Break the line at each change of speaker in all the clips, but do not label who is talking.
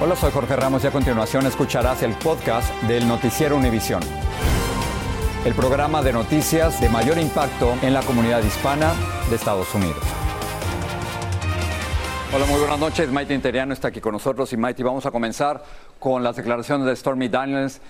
Hola, soy Jorge Ramos y a continuación escucharás el podcast del Noticiero Univisión. El programa de noticias de mayor impacto en la comunidad hispana de Estados Unidos. Hola, muy buenas noches. Maite Interiano está aquí con nosotros y Maite, vamos a comenzar con las declaraciones de Stormy Daniels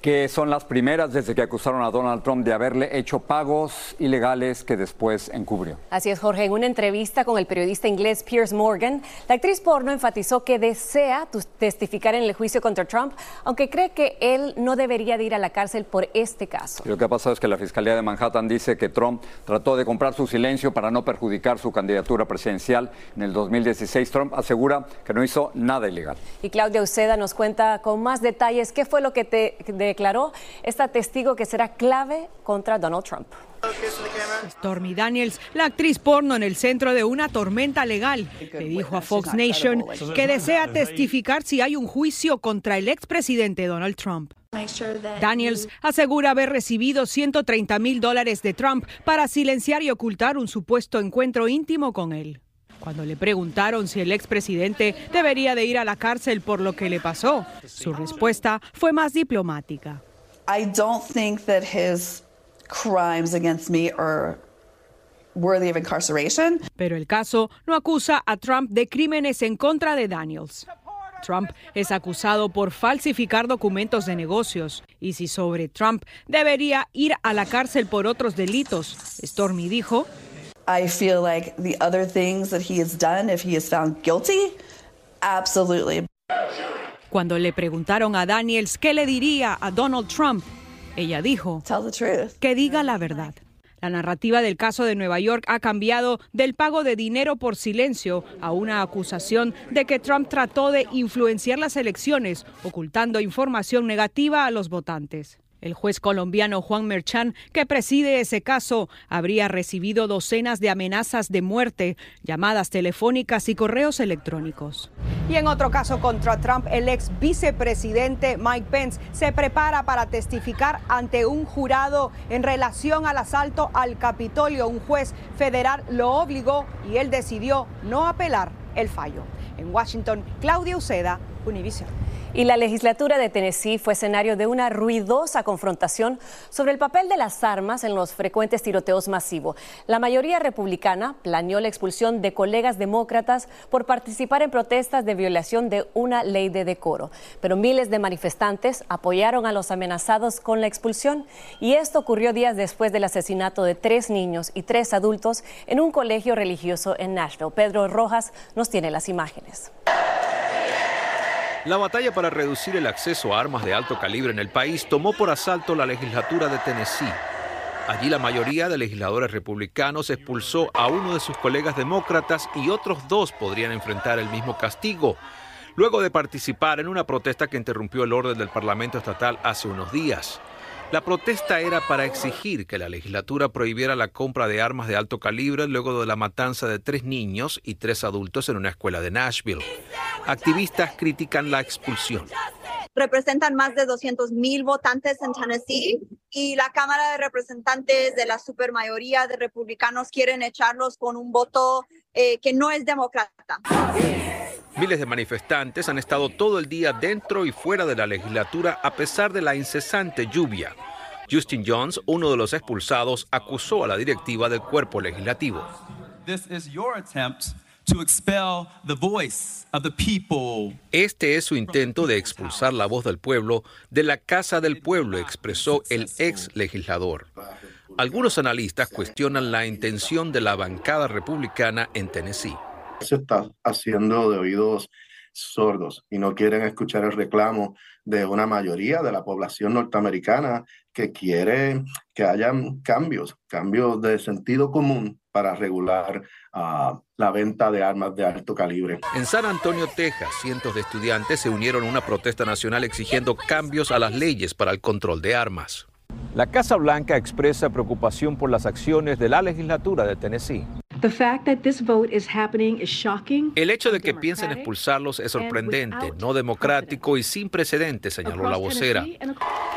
que son las primeras desde que acusaron a Donald Trump de haberle hecho pagos ilegales que después encubrió.
Así es, Jorge. En una entrevista con el periodista inglés Piers Morgan, la actriz porno enfatizó que desea testificar en el juicio contra Trump, aunque cree que él no debería de ir a la cárcel por este caso.
lo que ha pasado es que la Fiscalía de Manhattan dice que Trump trató de comprar su silencio para no perjudicar su candidatura presidencial en el 2016. Trump asegura que no hizo nada ilegal.
Y Claudia Uceda nos cuenta con más detalles qué fue lo que te declaró esta testigo que será clave contra Donald Trump.
Stormy Daniels, la actriz porno en el centro de una tormenta legal, le dijo a Fox Nation que desea testificar si hay un juicio contra el expresidente Donald Trump. Daniels asegura haber recibido 130 mil dólares de Trump para silenciar y ocultar un supuesto encuentro íntimo con él. Cuando le preguntaron si el expresidente debería de ir a la cárcel por lo que le pasó, su respuesta fue más diplomática.
I don't think that his crimes against me are worthy of incarceration.
Pero el caso no acusa a Trump de crímenes en contra de Daniels. Trump es acusado por falsificar documentos de negocios y si sobre Trump debería ir a la cárcel por otros delitos, Stormy dijo,
I feel like the other things that he has done, if he is found guilty, absolutely.
Cuando le preguntaron a Daniels qué le diría a Donald Trump, ella dijo
Tell the truth.
que diga la verdad. La narrativa del caso de Nueva York ha cambiado del pago de dinero por silencio a una acusación de que Trump trató de influenciar las elecciones, ocultando información negativa a los votantes. El juez colombiano Juan Merchan, que preside ese caso, habría recibido docenas de amenazas de muerte, llamadas telefónicas y correos electrónicos.
Y en otro caso contra Trump, el ex vicepresidente Mike Pence se prepara para testificar ante un jurado en relación al asalto al Capitolio. Un juez federal lo obligó y él decidió no apelar el fallo. En Washington, Claudia Uceda, Univision.
Y la legislatura de Tennessee fue escenario de una ruidosa confrontación sobre el papel de las armas en los frecuentes tiroteos masivos. La mayoría republicana planeó la expulsión de colegas demócratas por participar en protestas de violación de una ley de decoro. Pero miles de manifestantes apoyaron a los amenazados con la expulsión y esto ocurrió días después del asesinato de tres niños y tres adultos en un colegio religioso en Nashville. Pedro Rojas nos tiene las imágenes.
La batalla para reducir el acceso a armas de alto calibre en el país tomó por asalto la legislatura de Tennessee. Allí la mayoría de legisladores republicanos expulsó a uno de sus colegas demócratas y otros dos podrían enfrentar el mismo castigo, luego de participar en una protesta que interrumpió el orden del Parlamento estatal hace unos días. La protesta era para exigir que la legislatura prohibiera la compra de armas de alto calibre luego de la matanza de tres niños y tres adultos en una escuela de Nashville. Activistas critican la expulsión.
Representan más de 200 mil votantes en Tennessee y la Cámara de Representantes de la supermayoría de republicanos quieren echarlos con un voto eh, que no es demócrata.
Miles de manifestantes han estado todo el día dentro y fuera de la legislatura a pesar de la incesante lluvia. Justin Jones, uno de los expulsados, acusó a la directiva del cuerpo legislativo. Este es su intento de expulsar la voz del pueblo de la casa del pueblo, expresó el ex legislador. Algunos analistas cuestionan la intención de la bancada republicana en Tennessee
se está haciendo de oídos sordos y no quieren escuchar el reclamo de una mayoría de la población norteamericana que quiere que haya cambios, cambios de sentido común para regular ah, la venta de armas de alto calibre.
En San Antonio, Texas, cientos de estudiantes se unieron a una protesta nacional exigiendo cambios a las leyes para el control de armas.
La Casa Blanca expresa preocupación por las acciones de la legislatura de Tennessee.
El hecho de que piensen expulsarlos es sorprendente, no democrático y sin precedentes, señaló la vocera.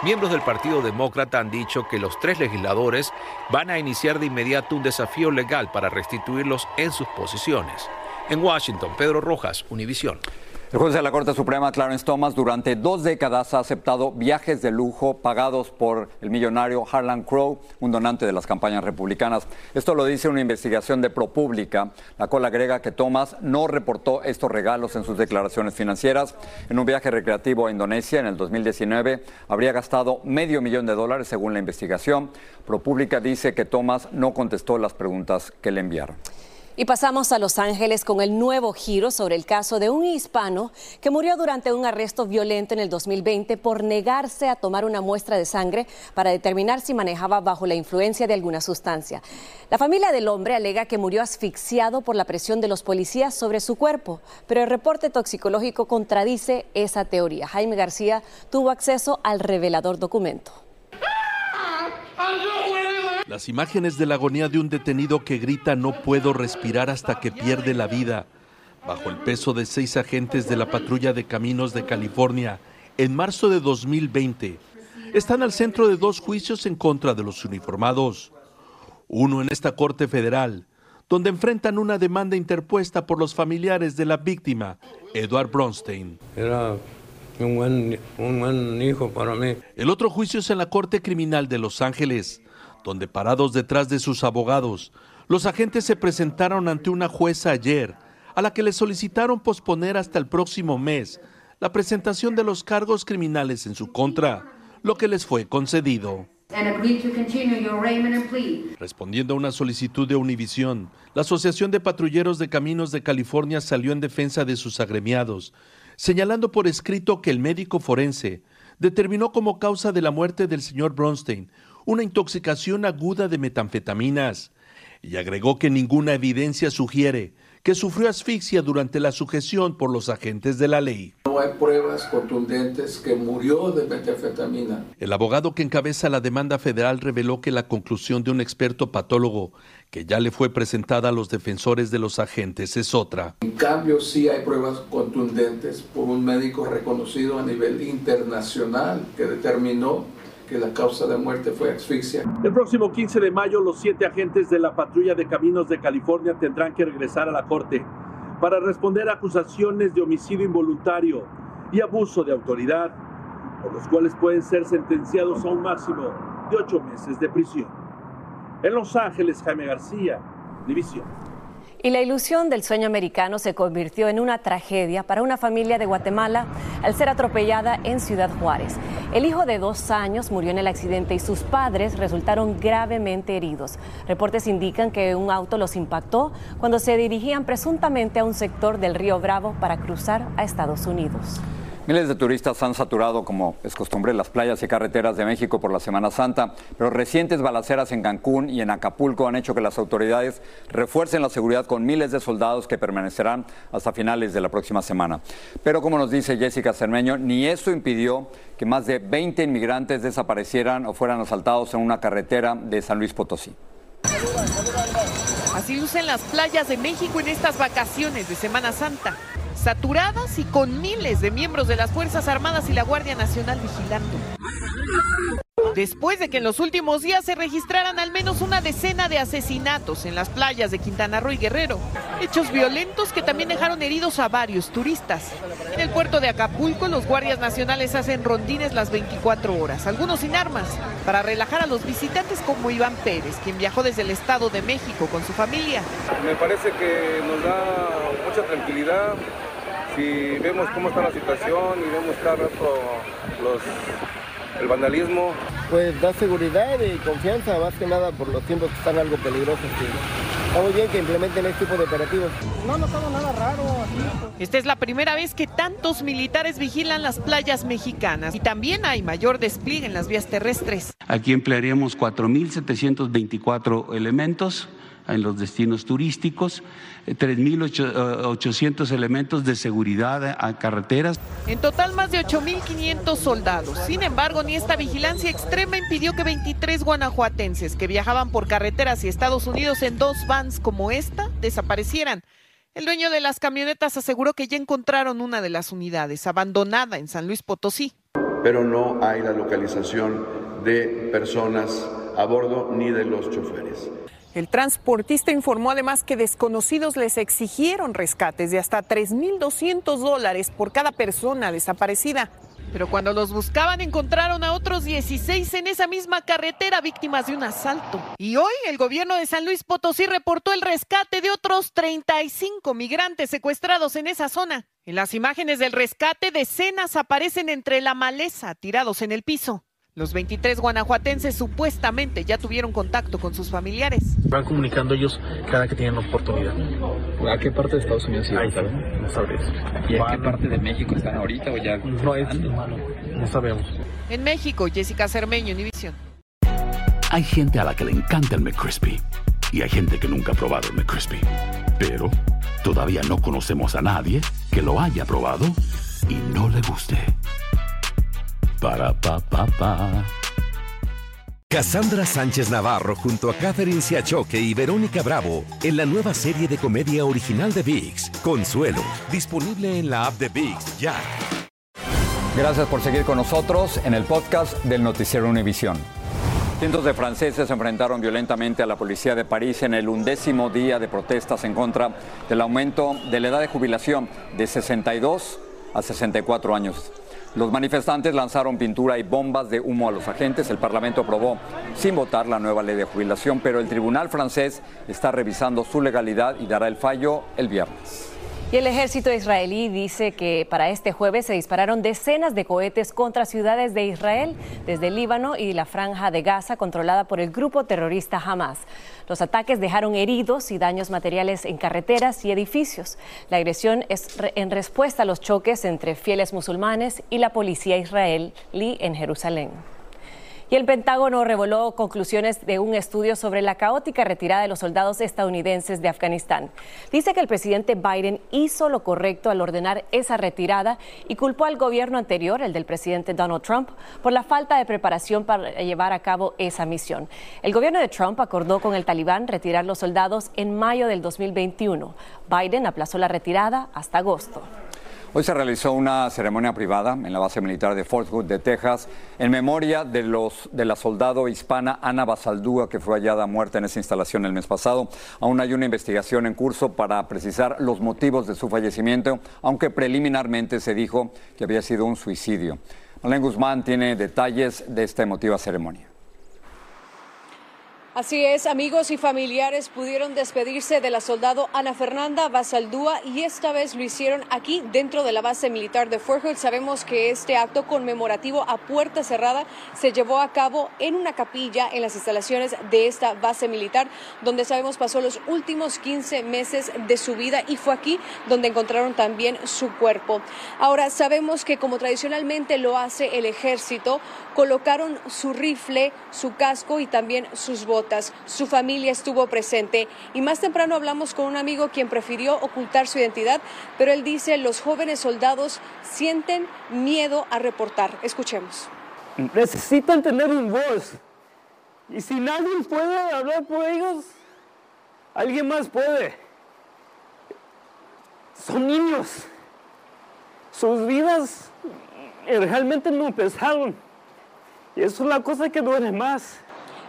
Miembros del Partido Demócrata han dicho que los tres legisladores van a iniciar de inmediato un desafío legal para restituirlos en sus posiciones. En Washington, Pedro Rojas, Univisión.
El juez de la Corte Suprema, Clarence Thomas, durante dos décadas ha aceptado viajes de lujo pagados por el millonario Harlan Crow, un donante de las campañas republicanas. Esto lo dice una investigación de ProPublica, la cual agrega que Thomas no reportó estos regalos en sus declaraciones financieras. En un viaje recreativo a Indonesia en el 2019 habría gastado medio millón de dólares según la investigación. ProPublica dice que Thomas no contestó las preguntas que le enviaron.
Y pasamos a Los Ángeles con el nuevo giro sobre el caso de un hispano que murió durante un arresto violento en el 2020 por negarse a tomar una muestra de sangre para determinar si manejaba bajo la influencia de alguna sustancia. La familia del hombre alega que murió asfixiado por la presión de los policías sobre su cuerpo, pero el reporte toxicológico contradice esa teoría. Jaime García tuvo acceso al revelador documento.
Las imágenes de la agonía de un detenido que grita no puedo respirar hasta que pierde la vida, bajo el peso de seis agentes de la patrulla de caminos de California en marzo de 2020, están al centro de dos juicios en contra de los uniformados. Uno en esta Corte Federal, donde enfrentan una demanda interpuesta por los familiares de la víctima, Edward Bronstein.
Era un buen, un buen hijo para mí.
El otro juicio es en la Corte Criminal de Los Ángeles, donde parados detrás de sus abogados, los agentes se presentaron ante una jueza ayer, a la que le solicitaron posponer hasta el próximo mes la presentación de los cargos criminales en su contra, lo que les fue concedido. Respondiendo a una solicitud de Univisión, la Asociación de Patrulleros de Caminos de California salió en defensa de sus agremiados, señalando por escrito que el médico forense determinó como causa de la muerte del señor Bronstein una intoxicación aguda de metanfetaminas y agregó que ninguna evidencia sugiere que sufrió asfixia durante la sujeción por los agentes de la ley.
No hay pruebas contundentes que murió de metanfetamina.
El abogado que encabeza la demanda federal reveló que la conclusión de un experto patólogo que ya le fue presentada a los defensores de los agentes es otra.
En cambio, sí hay pruebas contundentes por un médico reconocido a nivel internacional que determinó que la causa de muerte fue asfixia.
El próximo 15 de mayo, los siete agentes de la patrulla de caminos de California tendrán que regresar a la corte para responder a acusaciones de homicidio involuntario y abuso de autoridad, por los cuales pueden ser sentenciados a un máximo de ocho meses de prisión. En Los Ángeles, Jaime García, División.
Y la ilusión del sueño americano se convirtió en una tragedia para una familia de Guatemala al ser atropellada en Ciudad Juárez. El hijo de dos años murió en el accidente y sus padres resultaron gravemente heridos. Reportes indican que un auto los impactó cuando se dirigían presuntamente a un sector del río Bravo para cruzar a Estados Unidos.
Miles de turistas han saturado, como es costumbre, las playas y carreteras de México por la Semana Santa, pero recientes balaceras en Cancún y en Acapulco han hecho que las autoridades refuercen la seguridad con miles de soldados que permanecerán hasta finales de la próxima semana. Pero como nos dice Jessica Cermeño, ni eso impidió que más de 20 inmigrantes desaparecieran o fueran asaltados en una carretera de San Luis Potosí.
Así lucen las playas de México en estas vacaciones de Semana Santa saturadas y con miles de miembros de las Fuerzas Armadas y la Guardia Nacional vigilando. Después de que en los últimos días se registraran al menos una decena de asesinatos en las playas de Quintana Roo y Guerrero, hechos violentos que también dejaron heridos a varios turistas. En el puerto de Acapulco, los guardias nacionales hacen rondines las 24 horas, algunos sin armas, para relajar a los visitantes como Iván Pérez, quien viajó desde el Estado de México con su familia.
Me parece que nos da mucha tranquilidad si vemos cómo está la situación y vemos cada rato los, el vandalismo.
Pues da seguridad y confianza, más que nada por los tiempos que están algo peligrosos. Está muy bien que implementen este tipo de operativos.
No notamos nada raro.
Esta es la primera vez que tantos militares vigilan las playas mexicanas y también hay mayor despliegue en las vías terrestres.
Aquí emplearíamos 4.724 elementos en los destinos turísticos, 3.800 elementos de seguridad a carreteras.
En total, más de 8.500 soldados. Sin embargo, ni esta vigilancia extrema impidió que 23 guanajuatenses que viajaban por carreteras y Estados Unidos en dos vans como esta desaparecieran. El dueño de las camionetas aseguró que ya encontraron una de las unidades abandonada en San Luis Potosí.
Pero no hay la localización de personas a bordo ni de los choferes.
El transportista informó además que desconocidos les exigieron rescates de hasta 3.200 dólares por cada persona desaparecida. Pero cuando los buscaban encontraron a otros 16 en esa misma carretera víctimas de un asalto. Y hoy el gobierno de San Luis Potosí reportó el rescate de otros 35 migrantes secuestrados en esa zona. En las imágenes del rescate, decenas aparecen entre la maleza, tirados en el piso. Los 23 guanajuatenses supuestamente ya tuvieron contacto con sus familiares.
Van comunicando ellos cada que tienen oportunidad.
¿A qué parte de Estados Unidos
Ahí no sabes.
¿Y a qué parte de México están ahorita o ya?
No, es, no sabemos.
En México, Jessica Cermeño, Univision.
Hay gente a la que le encanta el McCrispy y hay gente que nunca ha probado el McCrispy. Pero todavía no conocemos a nadie que lo haya probado y no le guste. Para pa pa pa.
Cassandra Sánchez Navarro junto a Catherine Siachoque y Verónica Bravo en la nueva serie de comedia original de VIX, Consuelo, disponible en la app de VIX ya.
Gracias por seguir con nosotros en el podcast del Noticiero Univisión. Cientos de franceses se enfrentaron violentamente a la policía de París en el undécimo día de protestas en contra del aumento de la edad de jubilación de 62 a 64 años. Los manifestantes lanzaron pintura y bombas de humo a los agentes. El Parlamento aprobó sin votar la nueva ley de jubilación, pero el Tribunal francés está revisando su legalidad y dará el fallo el viernes.
Y el ejército israelí dice que para este jueves se dispararon decenas de cohetes contra ciudades de Israel, desde Líbano y la franja de Gaza controlada por el grupo terrorista Hamas. Los ataques dejaron heridos y daños materiales en carreteras y edificios. La agresión es en respuesta a los choques entre fieles musulmanes y la policía israelí en Jerusalén. Y el Pentágono reveló conclusiones de un estudio sobre la caótica retirada de los soldados estadounidenses de Afganistán. Dice que el presidente Biden hizo lo correcto al ordenar esa retirada y culpó al gobierno anterior, el del presidente Donald Trump, por la falta de preparación para llevar a cabo esa misión. El gobierno de Trump acordó con el talibán retirar los soldados en mayo del 2021. Biden aplazó la retirada hasta agosto.
Hoy se realizó una ceremonia privada en la base militar de Fort Hood de Texas en memoria de, los, de la soldado hispana Ana Basaldúa que fue hallada muerta en esa instalación el mes pasado. Aún hay una investigación en curso para precisar los motivos de su fallecimiento, aunque preliminarmente se dijo que había sido un suicidio. Alain Guzmán tiene detalles de esta emotiva ceremonia.
Así es, amigos y familiares pudieron despedirse de la soldado Ana Fernanda Basaldúa y esta vez lo hicieron aquí dentro de la base militar de Fort. Sabemos que este acto conmemorativo a puerta cerrada se llevó a cabo en una capilla en las instalaciones de esta base militar, donde sabemos pasó los últimos 15 meses de su vida y fue aquí donde encontraron también su cuerpo. Ahora sabemos que como tradicionalmente lo hace el ejército, colocaron su rifle, su casco y también sus botas. Su familia estuvo presente y más temprano hablamos con un amigo quien prefirió ocultar su identidad, pero él dice los jóvenes soldados sienten miedo a reportar. Escuchemos.
Necesitan tener un voz. Y si nadie puede hablar por ellos, alguien más puede. Son niños. Sus vidas realmente no empezaron. Y eso es la cosa que duele más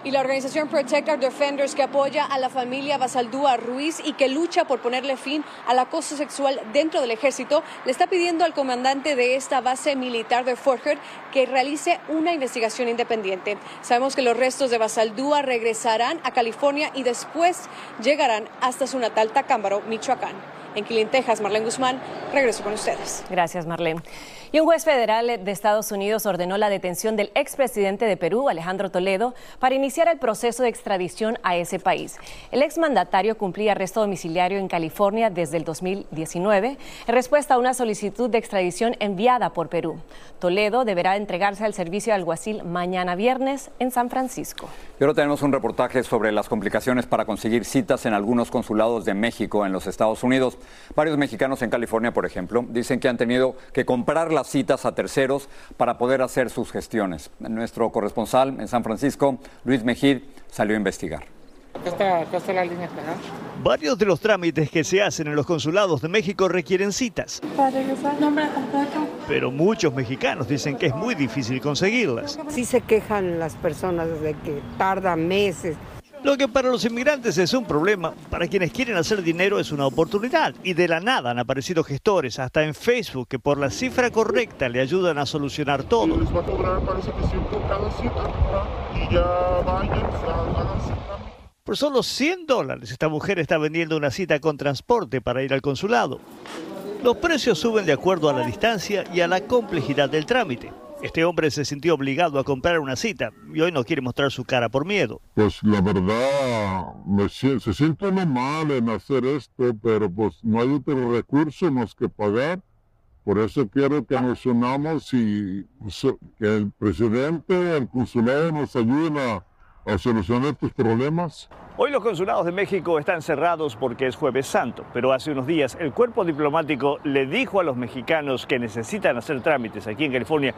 y la organización Protect Our Defenders que apoya a la familia Basaldúa Ruiz y que lucha por ponerle fin al acoso sexual dentro del ejército, le está pidiendo al comandante de esta base militar de Fort Hood que realice una investigación independiente. Sabemos que los restos de Basaldúa regresarán a California y después llegarán hasta su natal Tacámbaro, Michoacán. En Quilín, Texas, Marlene Guzmán, regreso con ustedes.
Gracias, Marlene. Y un juez federal de Estados Unidos ordenó la detención del expresidente de Perú, Alejandro Toledo, para iniciar el proceso de extradición a ese país. El exmandatario cumplía arresto domiciliario en California desde el 2019 en respuesta a una solicitud de extradición enviada por Perú. Toledo deberá entregarse al servicio de alguacil mañana viernes en San Francisco.
Y ahora tenemos un reportaje sobre las complicaciones para conseguir citas en algunos consulados de México en los Estados Unidos. Varios mexicanos en California, por ejemplo, dicen que han tenido que comprar las citas a terceros para poder hacer sus gestiones. Nuestro corresponsal en San Francisco, Luis Mejid, salió a investigar.
la línea Varios de los trámites que se hacen en los consulados de México requieren citas. Pero muchos mexicanos dicen que es muy difícil conseguirlas.
Sí se quejan las personas de que tarda meses.
Lo que para los inmigrantes es un problema, para quienes quieren hacer dinero es una oportunidad. Y de la nada han aparecido gestores, hasta en Facebook, que por la cifra correcta le ayudan a solucionar todo. Les va a cobrar, parece que cada cita, y ya vayan, hagan cita. Por solo 100 dólares esta mujer está vendiendo una cita con transporte para ir al consulado. Los precios suben de acuerdo a la distancia y a la complejidad del trámite. Este hombre se sintió obligado a comprar una cita y hoy no quiere mostrar su cara por miedo.
Pues la verdad, me, se siente mal en hacer esto, pero pues no hay otro recurso más que pagar. Por eso quiero que nos unamos y pues, que el presidente, el consulado nos ayuden a, a solucionar tus problemas.
Hoy los consulados de México están cerrados porque es jueves santo, pero hace unos días el cuerpo diplomático le dijo a los mexicanos que necesitan hacer trámites aquí en California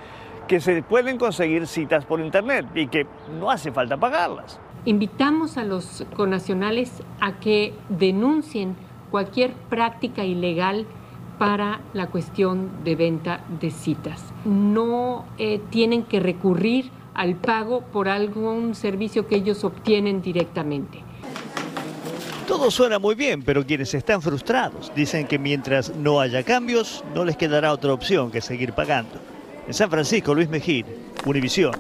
que se pueden conseguir citas por internet y que no hace falta pagarlas.
Invitamos a los connacionales a que denuncien cualquier práctica ilegal para la cuestión de venta de citas. No eh, tienen que recurrir al pago por algún servicio que ellos obtienen directamente.
Todo suena muy bien, pero quienes están frustrados dicen que mientras no haya cambios, no les quedará otra opción que seguir pagando. En San Francisco, Luis Mejir, Univisión.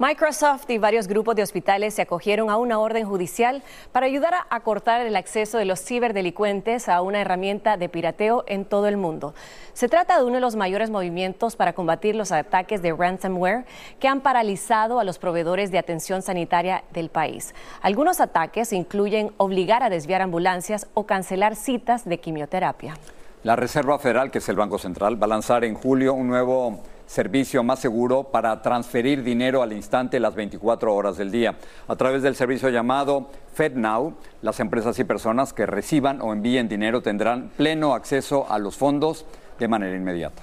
Microsoft y varios grupos de hospitales se acogieron a una orden judicial para ayudar a cortar el acceso de los ciberdelincuentes a una herramienta de pirateo en todo el mundo. Se trata de uno de los mayores movimientos para combatir los ataques de ransomware que han paralizado a los proveedores de atención sanitaria del país. Algunos ataques incluyen obligar a desviar ambulancias o cancelar citas de quimioterapia.
La Reserva Federal, que es el Banco Central, va a lanzar en julio un nuevo servicio más seguro para transferir dinero al instante las 24 horas del día. A través del servicio llamado FedNow, las empresas y personas que reciban o envíen dinero tendrán pleno acceso a los fondos de manera inmediata.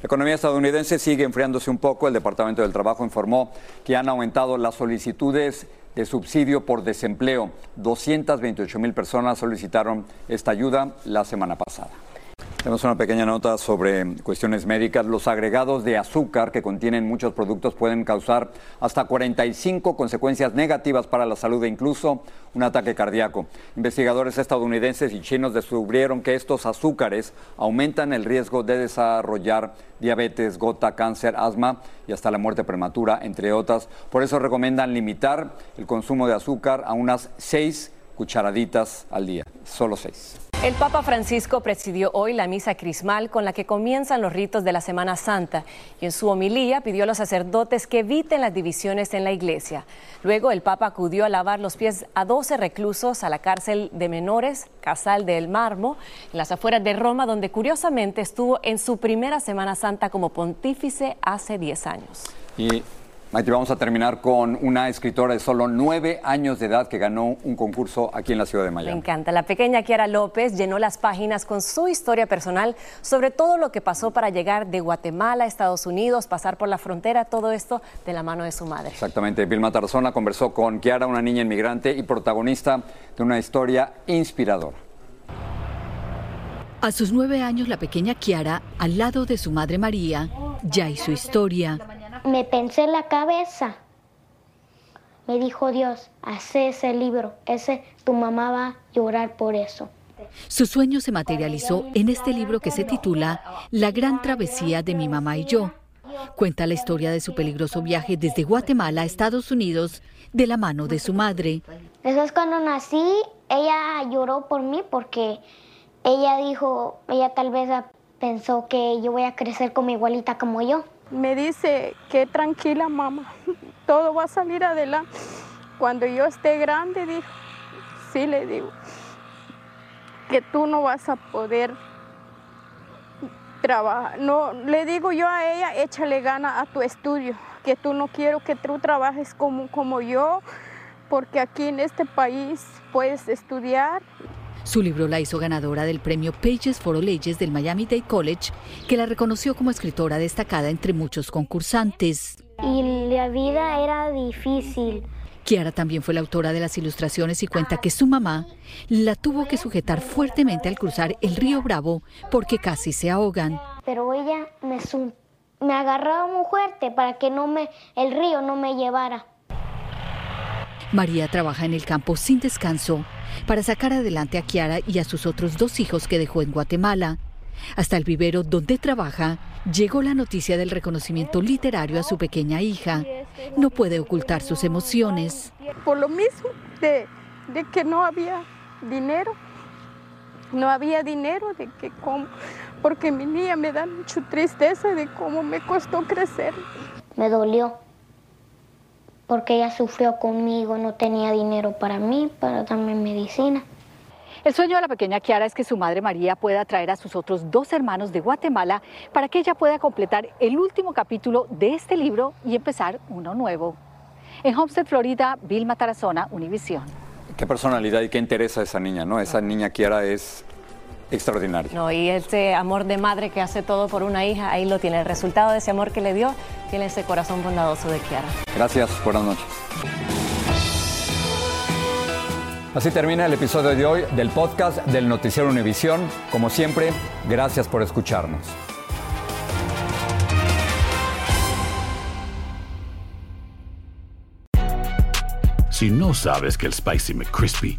La economía estadounidense sigue enfriándose un poco. El Departamento del Trabajo informó que han aumentado las solicitudes de subsidio por desempleo. 228 mil personas solicitaron esta ayuda la semana pasada. Tenemos una pequeña nota sobre cuestiones médicas. Los agregados de azúcar que contienen muchos productos pueden causar hasta 45 consecuencias negativas para la salud e incluso un ataque cardíaco. Investigadores estadounidenses y chinos descubrieron que estos azúcares aumentan el riesgo de desarrollar diabetes, gota, cáncer, asma y hasta la muerte prematura, entre otras. Por eso recomiendan limitar el consumo de azúcar a unas 6 cucharaditas al día, solo 6.
El Papa Francisco presidió hoy la misa crismal con la que comienzan los ritos de la Semana Santa y en su homilía pidió a los sacerdotes que eviten las divisiones en la iglesia. Luego el Papa acudió a lavar los pies a 12 reclusos a la cárcel de menores, Casal del Marmo, en las afueras de Roma, donde curiosamente estuvo en su primera Semana Santa como pontífice hace 10 años.
Maite, vamos a terminar con una escritora de solo nueve años de edad que ganó un concurso aquí en la ciudad de Miami.
Me encanta. La pequeña Kiara López llenó las páginas con su historia personal sobre todo lo que pasó para llegar de Guatemala a Estados Unidos, pasar por la frontera, todo esto de la mano de su madre.
Exactamente. Vilma Tarzona conversó con Kiara, una niña inmigrante y protagonista de una historia inspiradora.
A sus nueve años, la pequeña Kiara, al lado de su madre María, ya hizo historia
me pensé en la cabeza. Me dijo Dios, hace ese libro, ese tu mamá va a llorar por eso.
Su sueño se materializó en este libro que se titula La gran travesía de mi mamá y yo. Cuenta la historia de su peligroso viaje desde Guatemala a Estados Unidos de la mano de su madre.
Después cuando nací, ella lloró por mí porque ella dijo, ella tal vez pensó que yo voy a crecer como igualita como yo.
Me dice que tranquila mamá, todo va a salir adelante. Cuando yo esté grande, dijo, sí le digo, que tú no vas a poder trabajar. No, le digo yo a ella, échale gana a tu estudio, que tú no quiero que tú trabajes como, como yo, porque aquí en este país puedes estudiar.
Su libro la hizo ganadora del premio Pages for Leyes del Miami-Dade College, que la reconoció como escritora destacada entre muchos concursantes.
Y la vida era difícil.
Kiara también fue la autora de las ilustraciones y cuenta que su mamá la tuvo que sujetar fuertemente al cruzar el río Bravo porque casi se ahogan.
Pero ella me, me agarraba muy fuerte para que no me, el río no me llevara.
María trabaja en el campo sin descanso para sacar adelante a Kiara y a sus otros dos hijos que dejó en Guatemala. Hasta el vivero donde trabaja llegó la noticia del reconocimiento literario a su pequeña hija. No puede ocultar sus emociones.
Por lo mismo de, de que no había dinero, no había dinero, de que cómo, porque mi niña me da mucha tristeza de cómo me costó crecer.
Me dolió porque ella sufrió conmigo, no tenía dinero para mí, para darme medicina.
El sueño de la pequeña Kiara es que su madre María pueda traer a sus otros dos hermanos de Guatemala para que ella pueda completar el último capítulo de este libro y empezar uno nuevo. En Homestead, Florida, Vilma Tarazona, Univisión.
Qué personalidad y qué interesa esa niña, ¿no? Esa niña Kiara es extraordinaria.
No, y ese amor de madre que hace todo por una hija, ahí lo tiene. El resultado de ese amor que le dio, tiene ese corazón bondadoso de Kiara.
Gracias, buenas noches. Así termina el episodio de hoy del podcast del Noticiero Univisión. Como siempre, gracias por escucharnos.
Si no sabes que el Spicy McCrispy